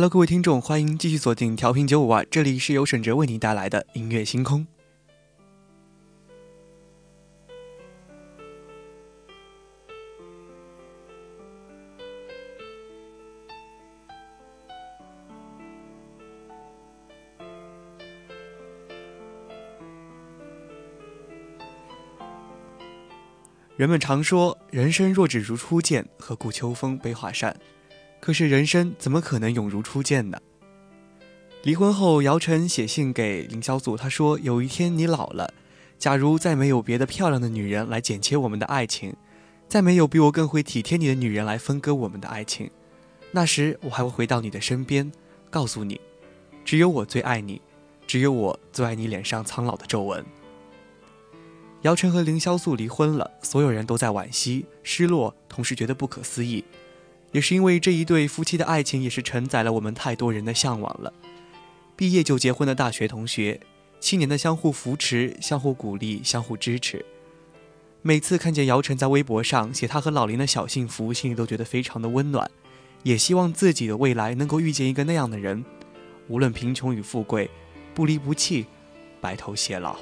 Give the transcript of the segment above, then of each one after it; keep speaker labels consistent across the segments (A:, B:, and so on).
A: Hello，各位听众，欢迎继续锁定调频九五二，这里是由沈哲为您带来的音乐星空。人们常说，人生若只如初见，何故秋风悲画扇？可是人生怎么可能永如初见呢？离婚后，姚晨写信给凌潇肃，他说：“有一天你老了，假如再没有别的漂亮的女人来剪切我们的爱情，再没有比我更会体贴你的女人来分割我们的爱情，那时我还会回到你的身边，告诉你，只有我最爱你，只有我最爱你脸上苍老的皱纹。”姚晨和凌潇肃离婚了，所有人都在惋惜、失落，同时觉得不可思议。也是因为这一对夫妻的爱情，也是承载了我们太多人的向往了。毕业就结婚的大学同学，七年的相互扶持、相互鼓励、相互支持。每次看见姚晨在微博上写她和老林的小幸福，心里都觉得非常的温暖。也希望自己的未来能够遇见一个那样的人，无论贫穷与富贵，不离不弃，白头偕老。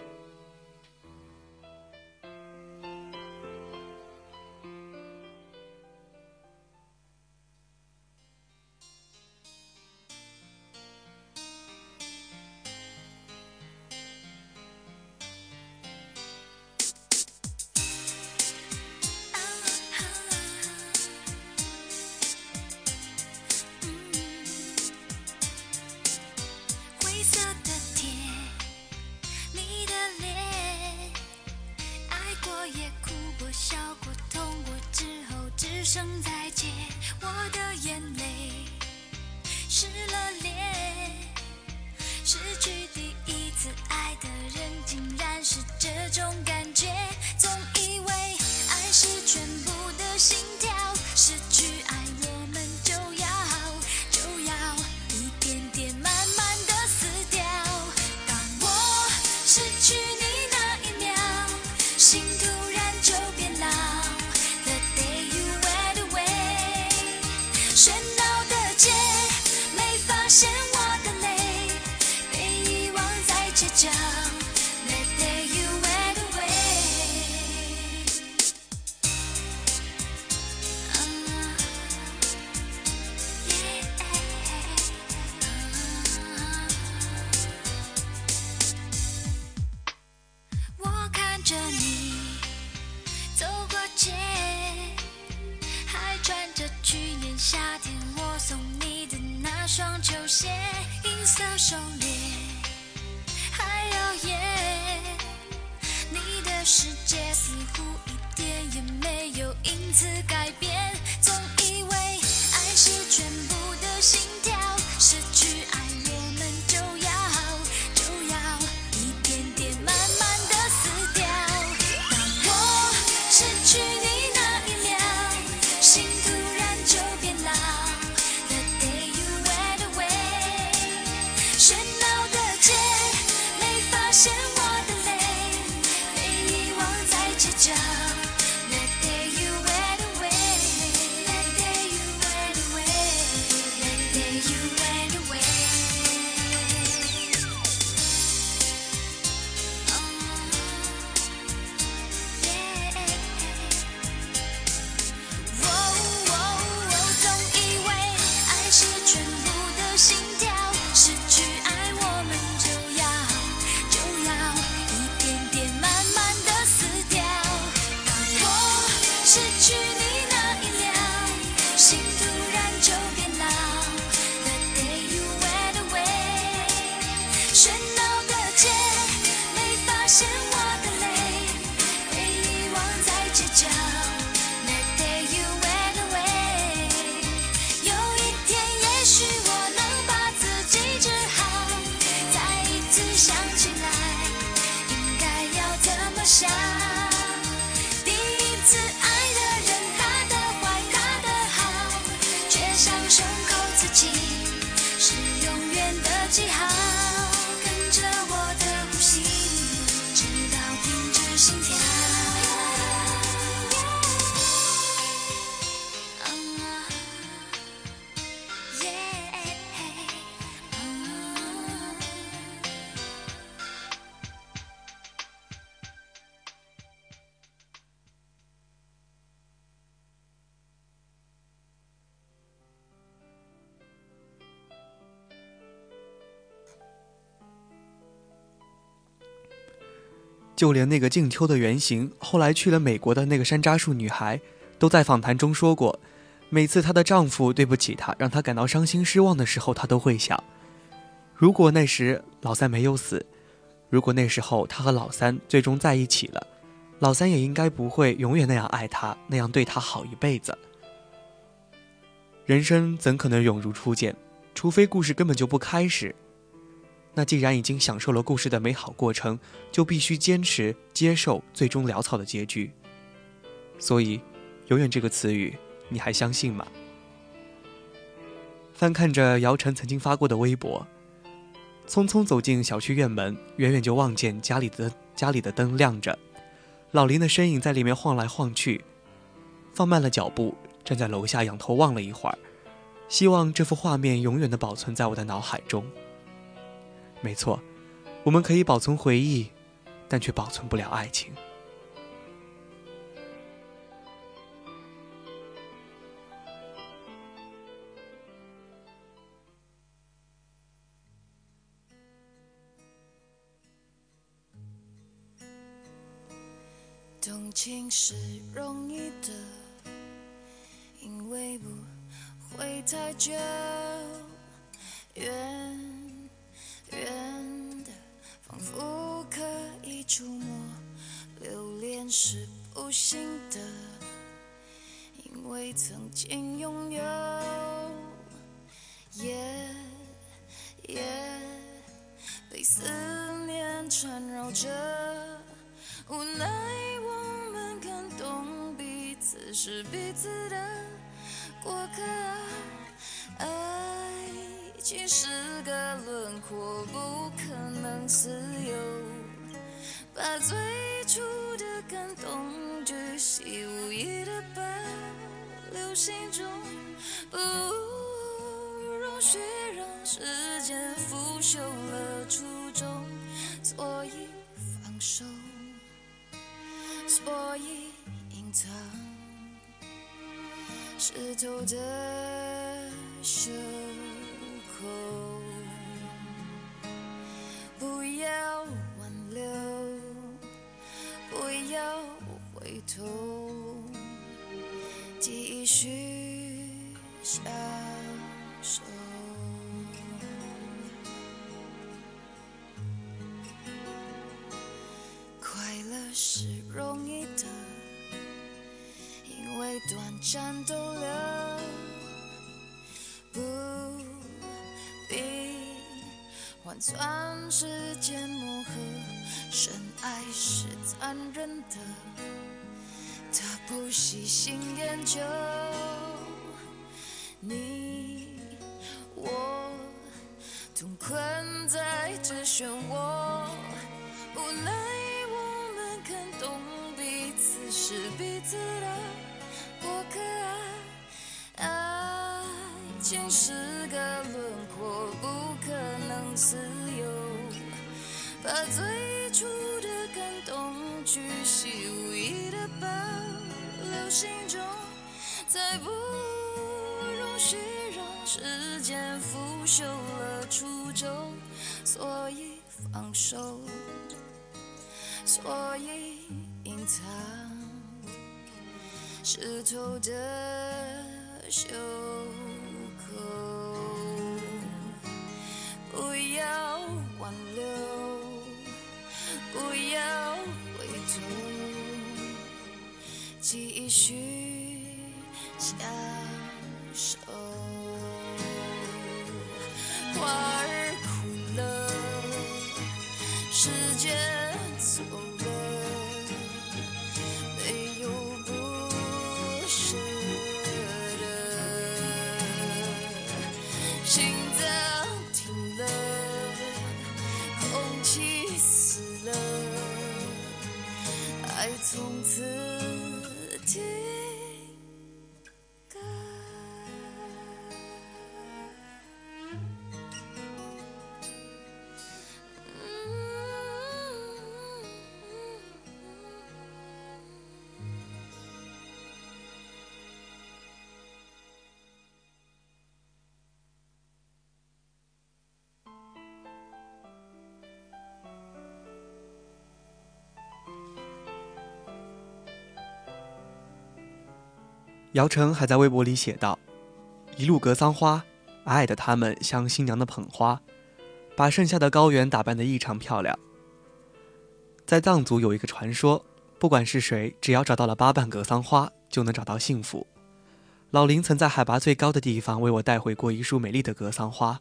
A: 家。失去你。
B: 就连那个静秋的原型，后来去了美国的那个山楂树女孩，都在访谈中说过，每次她的丈夫对不起她，让她感到伤心失望的时候，她都会想，如果那时老三没有死，如果那时候她和老三最终在一起了，老三也应该不会永远那样爱她，那样对她好一辈子。人生怎可能永如初见？除非故事根本就不开始。那既然已经享受了故事的美好过程，就必须坚持接受最终潦草的结局。所以，永远这个词语，你还相信吗？翻看着姚晨曾经发过的微博，匆匆走进小区院门，远远就望见家里的家里的灯亮着，老林的身影在里面晃来晃去，放慢了脚步，站在楼下仰头望了一会儿，希望这幅画面永远的保存在我的脑海中。没错，我们可以保存回忆，但却保存不了爱情。
C: 动情是容易的，因为不会太久。远。远的，仿佛可以触摸；留恋是不幸的，因为曾经拥有。夜夜被思念缠绕着，无奈我们感动彼此是彼此的过客。爱。情是个轮廓，不可能自由。把最初的感动，巨细无遗的保留心中，不容许让时间腐朽了初衷。所以放手，所以隐藏，湿透的袖。口不要挽留，不要回头，继续享受。快乐是容易的，因为短暂逗留。算时间磨合，深爱是残忍的，他不细心研究。你我同困在这漩涡，无奈我们更懂彼此是彼此的自由。把最初的感动，巨细无遗的保留心中，再不容许让时间腐朽了初衷。所以放手，所以隐藏，湿透的袖。不要挽留，不要回头，继续相守。花儿枯了，时间走
B: 姚晨还在微博里写道：“一路格桑花，矮矮的他们像新娘的捧花，把盛夏的高原打扮得异常漂亮。在藏族有一个传说，不管是谁，只要找到了八瓣格桑花，就能找到幸福。老林曾在海拔最高的地方为我带回过一束美丽的格桑花，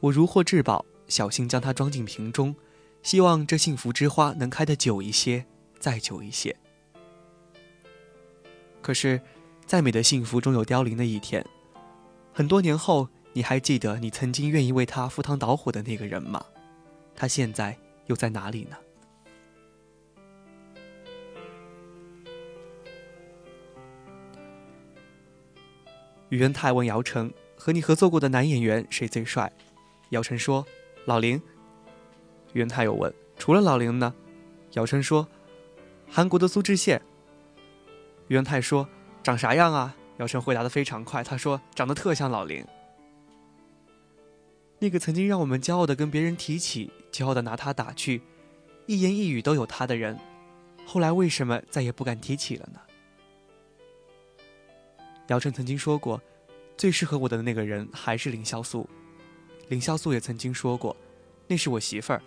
B: 我如获至宝，小心将它装进瓶中，希望这幸福之花能开得久一些，再久一些。可是。”再美的幸福终有凋零的一天。很多年后，你还记得你曾经愿意为他赴汤蹈火的那个人吗？他现在又在哪里呢？宇恩泰问姚晨：“和你合作过的男演员谁最帅？”姚晨说：“老林。”宇恩泰又问：“除了老林呢？”姚晨说：“韩国的苏志燮。”宇文泰说。长啥样啊？姚晨回答的非常快，他说：“长得特像老林。”那个曾经让我们骄傲的跟别人提起，骄傲的拿他打趣，一言一语都有他的人，后来为什么再也不敢提起了呢？姚晨曾经说过，最适合我的那个人还是凌潇肃。凌潇肃也曾经说过，那是我媳妇儿，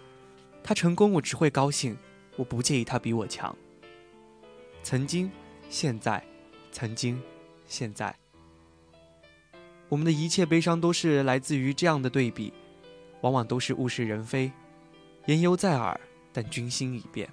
B: 她成功我只会高兴，我不介意她比我强。曾经，现在。曾经，现在，我们的一切悲伤都是来自于这样的对比，往往都是物是人非，言犹在耳，但君心已变。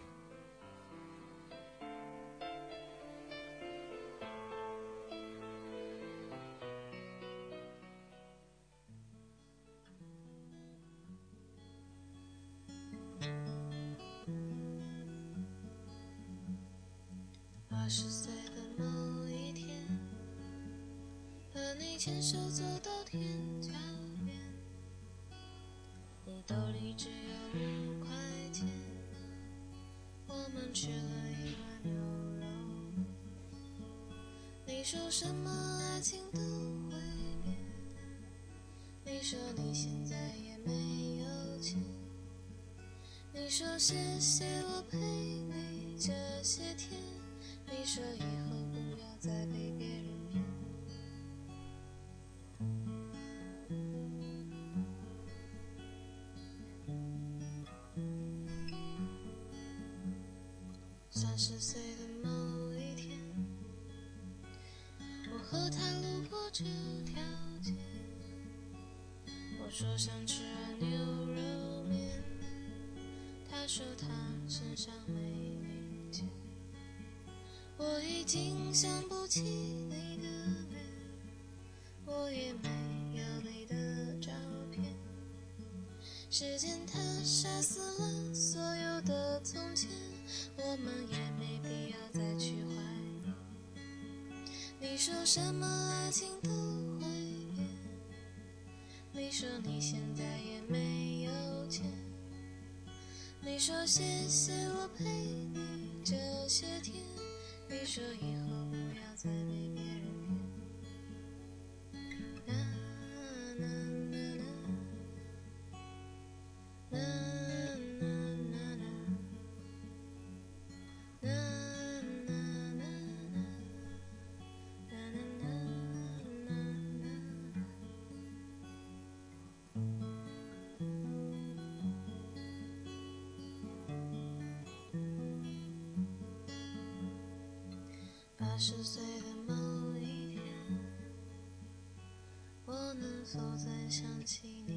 D: 谢谢我陪你这些天，你说以后不要再被别人骗。三十岁的某一天，我和他路过这条街。我说想吃牛肉，他说他身上没零钱。我已经想不起你的脸，我也没有你的照片。时间它杀死了所有的从前。我们也没必要再去怀念。你说什么爱情都会变，你说你现说谢谢我陪你这些天，你说以后二十岁的某一天，我能否再想起你？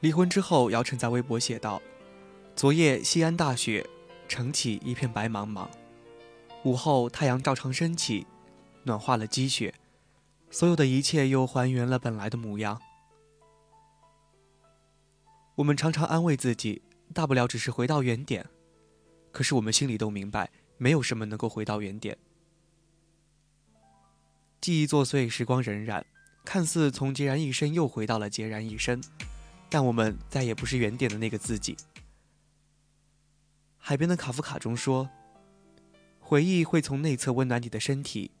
B: 离婚之后，姚晨在微博写道：“昨夜西安大雪，晨起一片白茫茫，午后太阳照常升起，暖化了积雪，所有的一切又还原了本来的模样。”我们常常安慰自己，大不了只是回到原点，可是我们心里都明白，没有什么能够回到原点。记忆作祟，时光荏苒，看似从孑然一身又回到了孑然一身。但我们再也不是原点的那个自己。海边的卡夫卡中说：“回忆会从内侧温暖你的身体，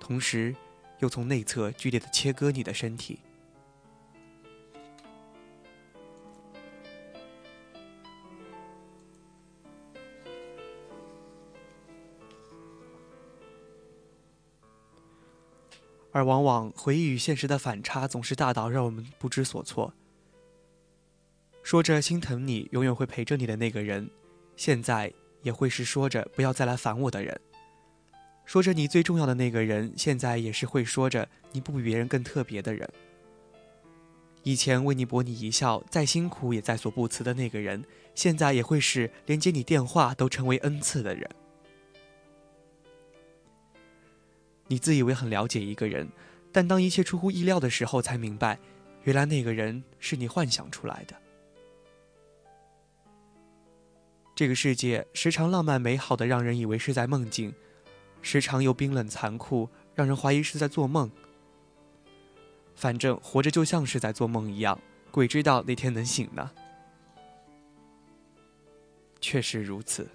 B: 同时又从内侧剧烈的切割你的身体。”而往往回忆与现实的反差总是大到让我们不知所措。说着心疼你，永远会陪着你的那个人，现在也会是说着不要再来烦我的人。说着你最重要的那个人，现在也是会说着你不比别人更特别的人。以前为你博你一笑，再辛苦也在所不辞的那个人，现在也会是连接你电话都成为恩赐的人。你自以为很了解一个人，但当一切出乎意料的时候，才明白，原来那个人是你幻想出来的。这个世界时常浪漫美好的，让人以为是在梦境；时常又冰冷残酷，让人怀疑是在做梦。反正活着就像是在做梦一样，鬼知道哪天能醒呢？确实如此。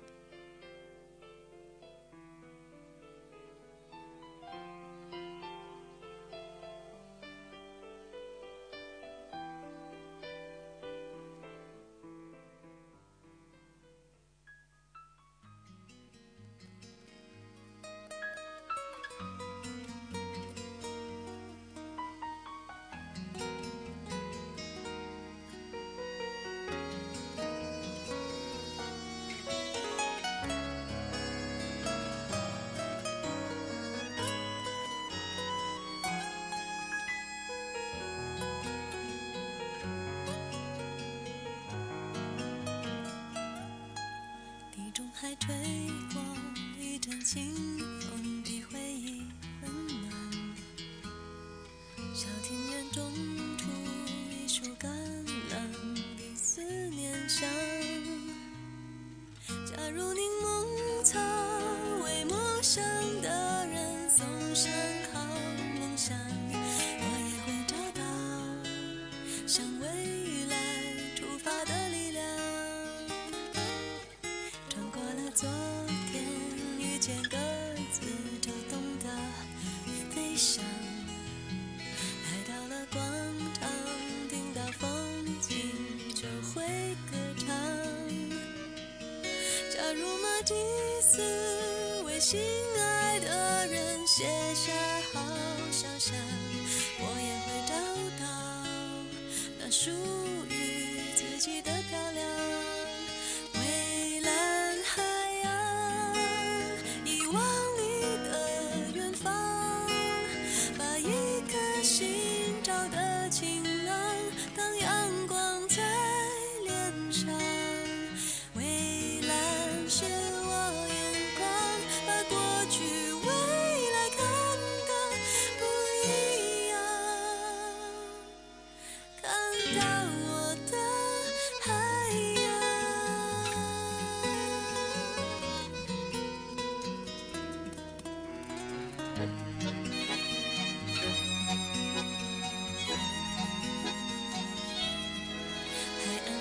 A: 到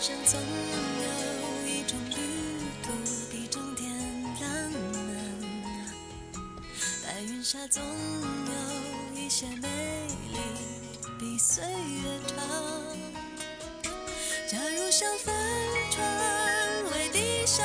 A: 上总有一种旅途比终点浪漫，白云下总有一些美丽比岁月长。假如像帆船为地上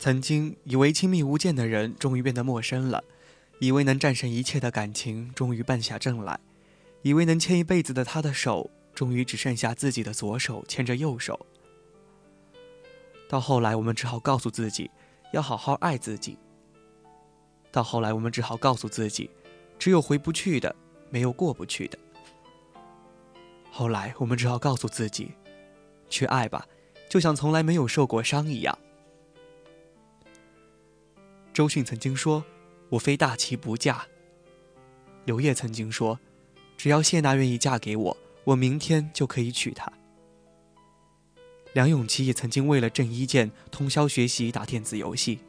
B: 曾经以为亲密无间的人，终于变得陌生了；以为能战胜一切的感情，终于败下阵来；以为能牵一辈子的他的手，终于只剩下自己的左手牵着右手。到后来，我们只好告诉自己，要好好爱自己。到后来，我们只好告诉自己，只有回不去的，没有过不去的。后来，我们只好告诉自己，去爱吧，就像从来没有受过伤一样。周迅曾经说：“我非大齐不嫁。”刘烨曾经说：“只要谢娜愿意嫁给我，我明天就可以娶她。”梁咏琪也曾经为了郑伊健通宵学习打电子游戏。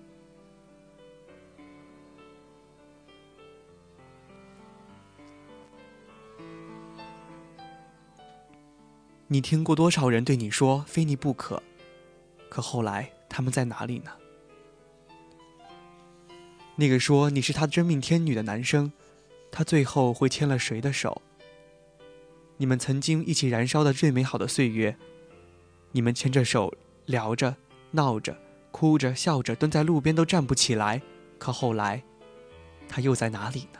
B: 你听过多少人对你说“非你不可”，可后来他们在哪里呢？那个说你是他真命天女的男生，他最后会牵了谁的手？你们曾经一起燃烧的最美好的岁月，你们牵着手聊着、闹着、哭着、笑着，蹲在路边都站不起来。可后来，他又在哪里呢？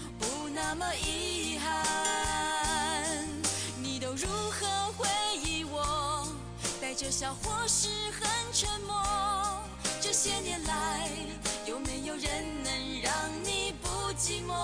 A: 那么遗憾你都如何回忆我带着笑或是很沉默？这些年来有没有人能让你不寂寞？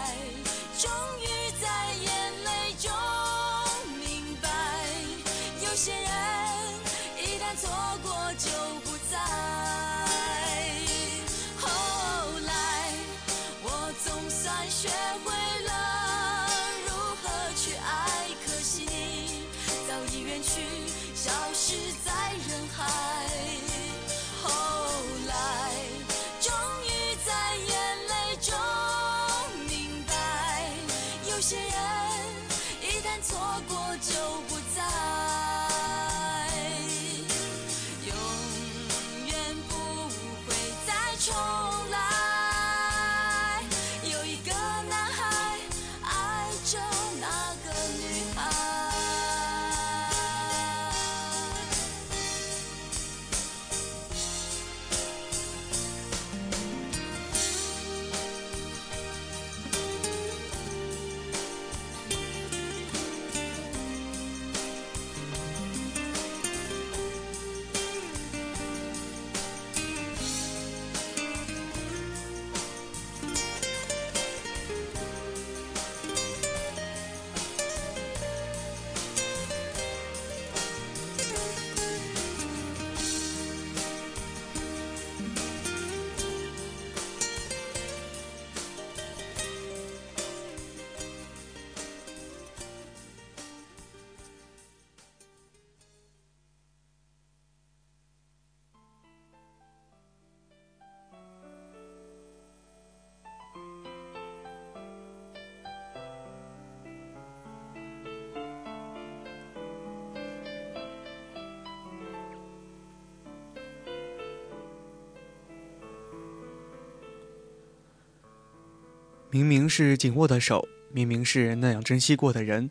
A: 明
B: 明是紧握的手，明明是那样珍惜过的人，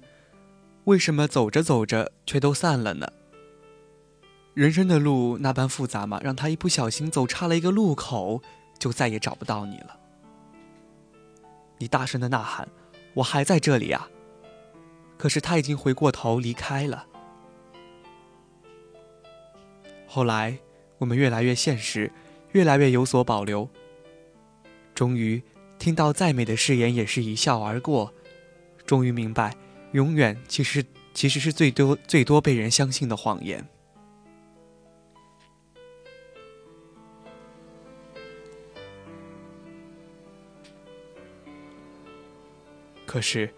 B: 为什么走着走着却都散了呢？人生的路那般复杂吗？让他一不小心走岔了一个路口，就再也找不到你了。你大声的呐喊：“我还在这里啊！”可是他已经回过头离开了。后来，我们越来越现实，越来越有所保留。终于，听到再美的誓言也是一笑而过。终于明白，永远其实其实是最多最多被人相信的谎言。可是，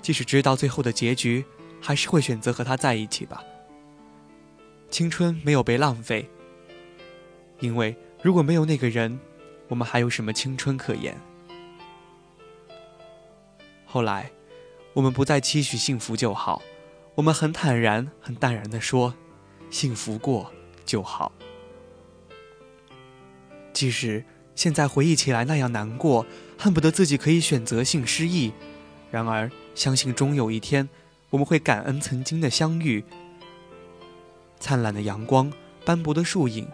B: 即使知道最后的结局，还是会选择和他在一起吧。青春没有被浪费，因为如果没有那个人，我们还有什么青春可言？后来，我们不再期许幸福就好，我们很坦然、很淡然地说：“幸福过就好。”即使现在回忆起来那样难过，恨不得自己可以选择性失忆，然而相信终有一天，我们会感恩曾经的相遇。灿烂的阳光，斑驳的树影，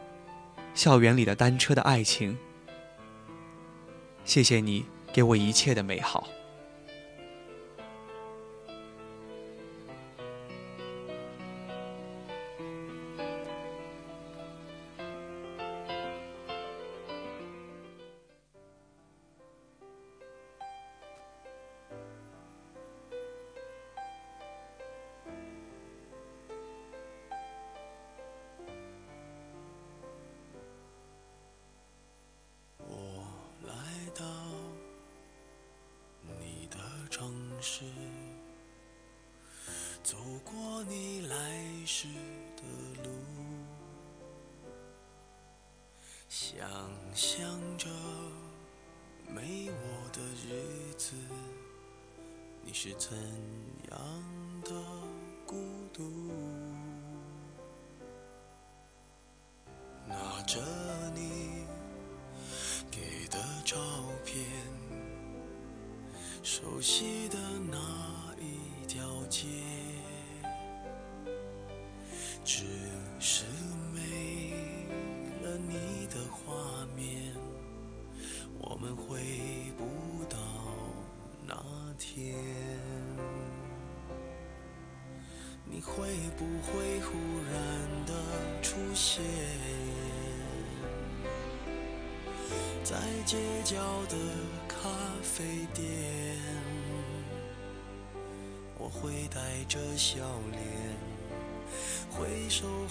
B: 校园里的单车的爱情。谢谢你给我一切的美好。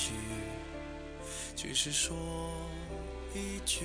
E: 句，只是说一句，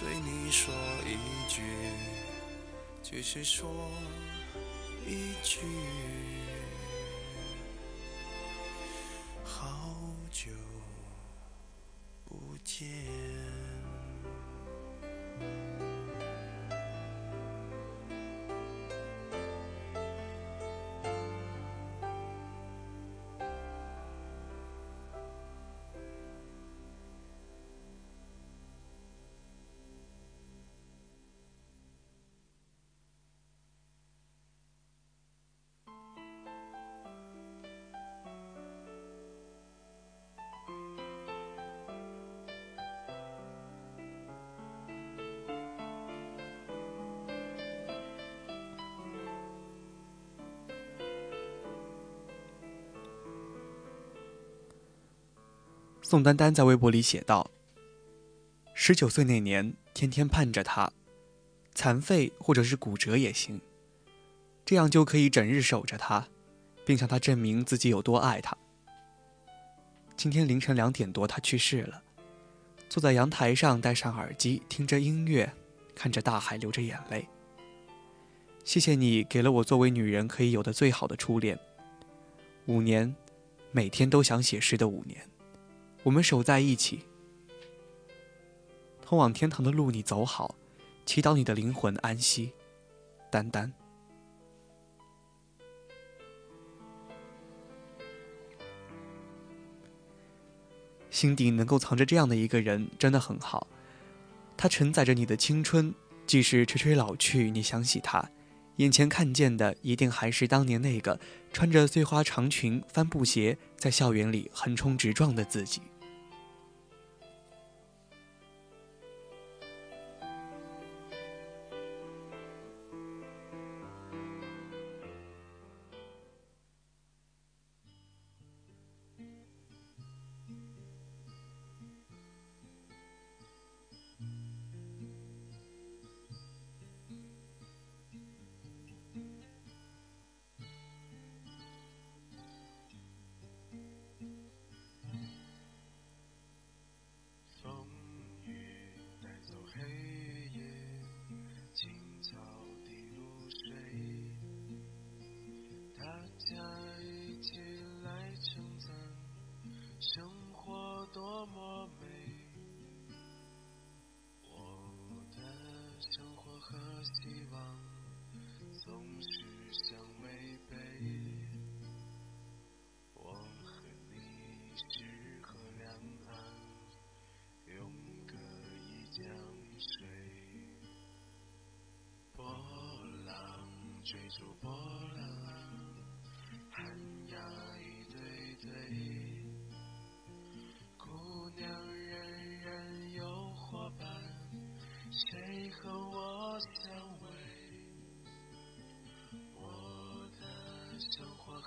E: 对你说一句，只是说一句。
B: 宋丹丹在微博里写道：“十九岁那年，天天盼着他，残废或者是骨折也行，这样就可以整日守着他，并向他证明自己有多爱他。今天凌晨两点多，他去世了，坐在阳台上，戴上耳机，听着音乐，看着大海，流着眼泪。谢谢你给了我作为女人可以有的最好的初恋，五年，每天都想写诗的五年。”我们守在一起，通往天堂的路你走好，祈祷你的灵魂安息，丹丹。心底能够藏着这样的一个人，真的很好。他承载着你的青春，即使垂垂老去，你想起他，眼前看见的一定还是当年那个穿着碎花长裙、帆布鞋，在校园里横冲直撞的自己。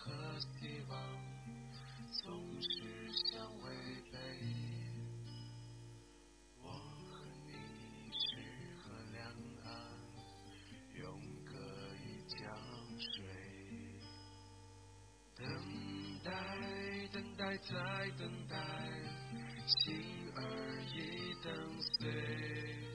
E: 和希望总是相违背我和你是河两岸永隔一江水等待等待再等待心儿已等碎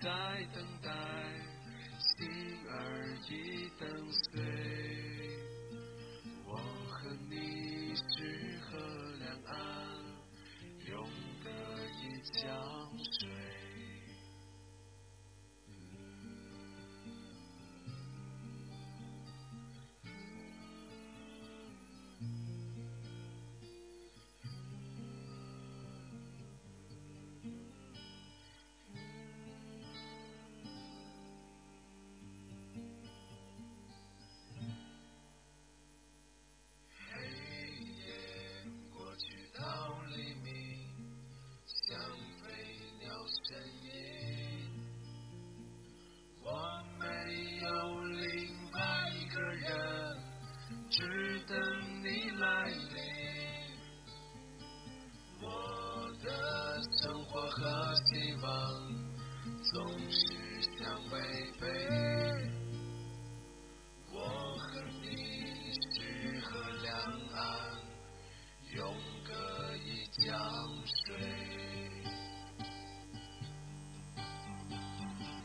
E: 在，等待，心儿已等碎。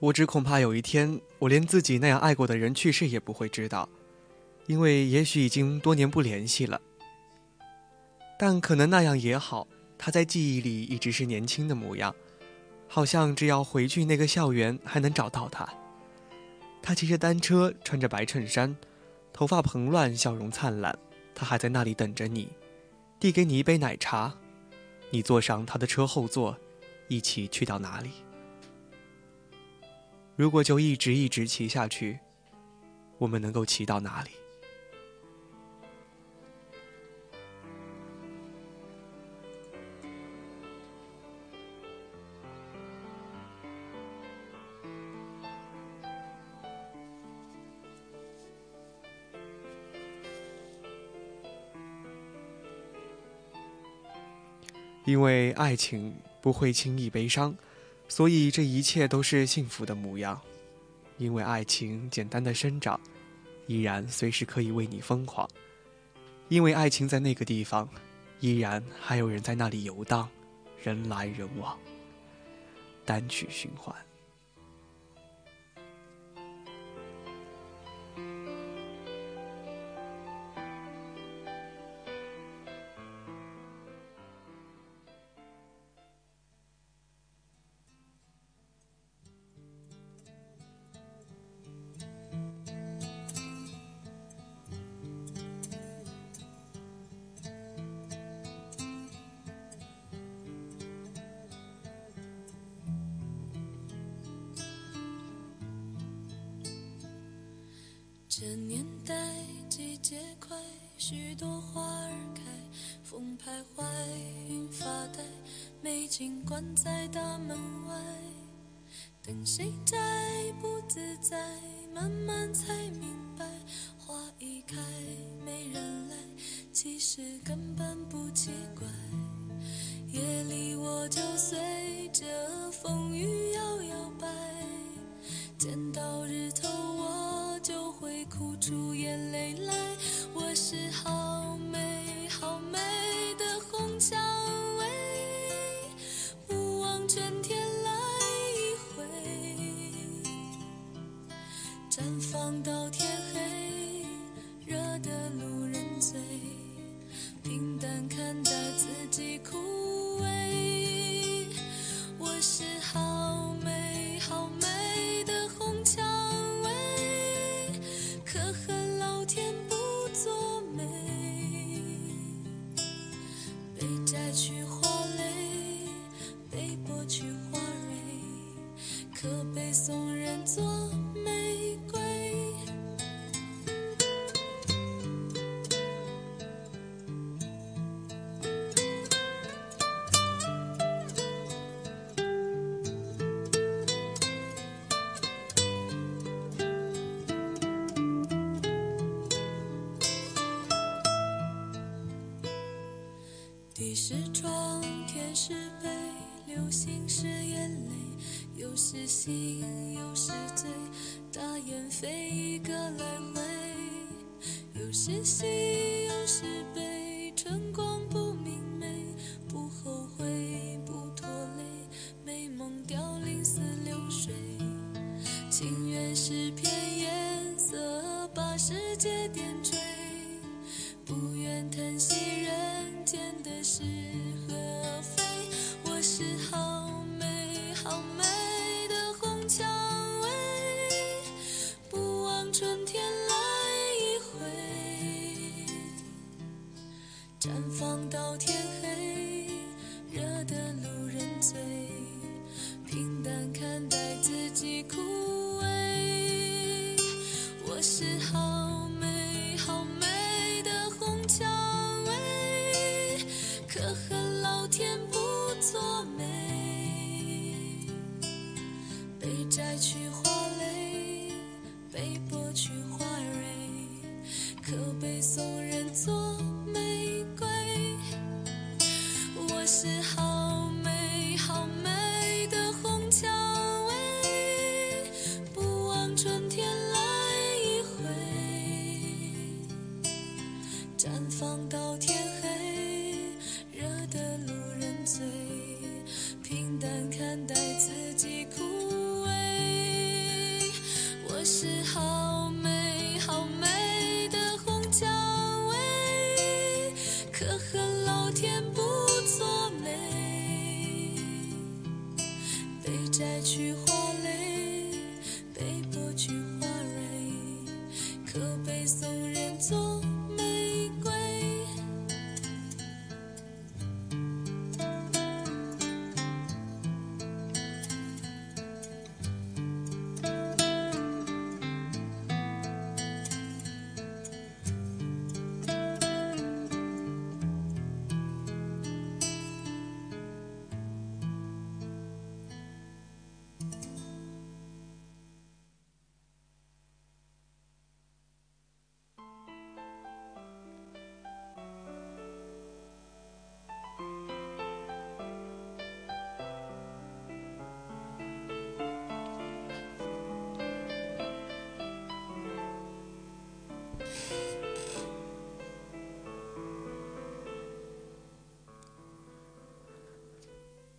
B: 我只恐怕有一天，我连自己那样爱过的人去世也不会知道，因为也许已经多年不联系了。但可能那样也好，他在记忆里一直是年轻的模样，好像只要回去那个校园，还能找到他。他骑着单车，穿着白衬衫，头发蓬乱，笑容灿烂。他还在那里等着你，递给你一杯奶茶，你坐上他的车后座，一起去到哪里？如果就一直一直骑下去，我们能够骑到哪里？因为爱情不会轻易悲伤，所以这一切都是幸福的模样。因为爱情简单的生长，依然随时可以为你疯狂。因为爱情在那个地方，依然还有人在那里游荡，人来人往。单曲循环。
A: 这年代季节快，许多花儿开，风徘徊，云发呆，美景关在大门外，等谁在不自在，慢慢才明地是窗，天是被，流星是眼泪，有时醒，有时醉，大雁飞一个来回，有时喜，有时悲，春光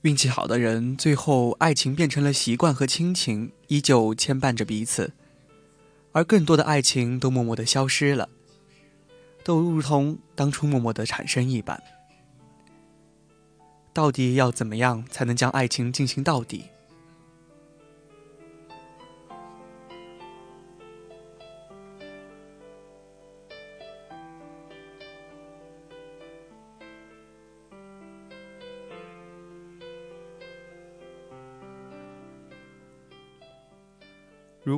B: 运气好的人，最后爱情变成了习惯和亲情，依旧牵绊着彼此；而更多的爱情都默默的消失了，都如同当初默默的产生一般。到底要怎么样才能将爱情进行到底？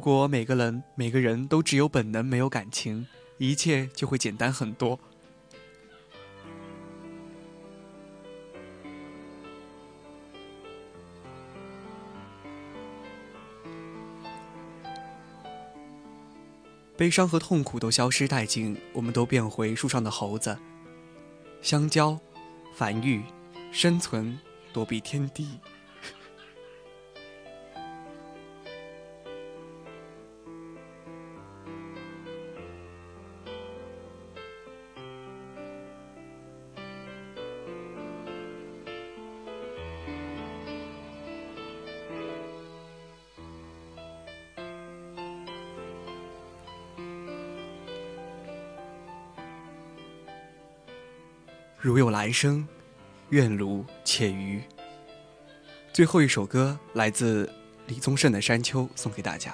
B: 如果每个人每个人都只有本能没有感情，一切就会简单很多。悲伤和痛苦都消失殆尽，我们都变回树上的猴子。香蕉，繁育，生存，躲避天地。如有来生，愿如且余。最后一首歌来自李宗盛的《山丘》，送给大家。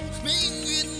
F: 命运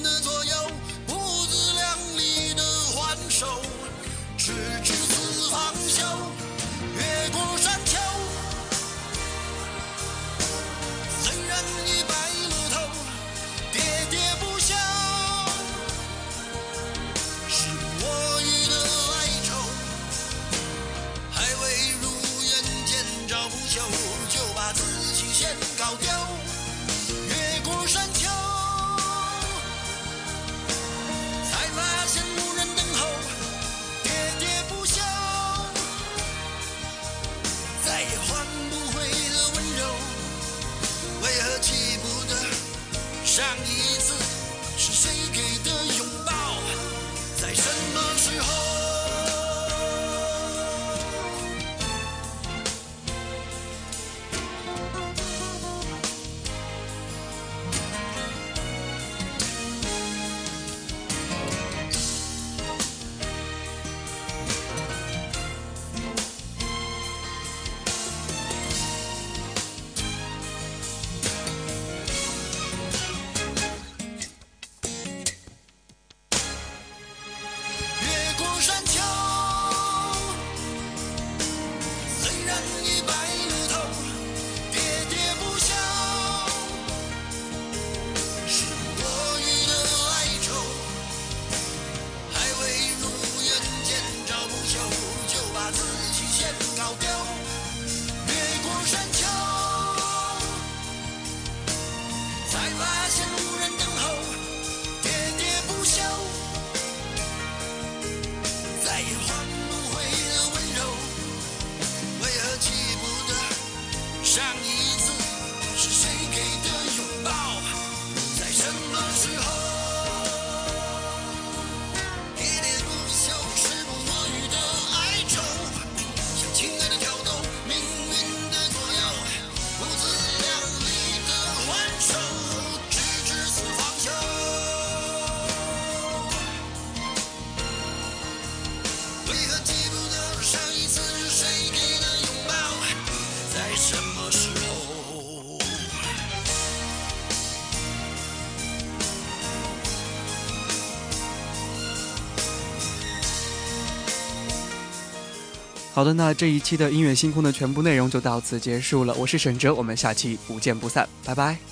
B: 好的那这一期的音乐星空的全部内容就到此结束了。我是沈哲我们下期不见不散拜拜。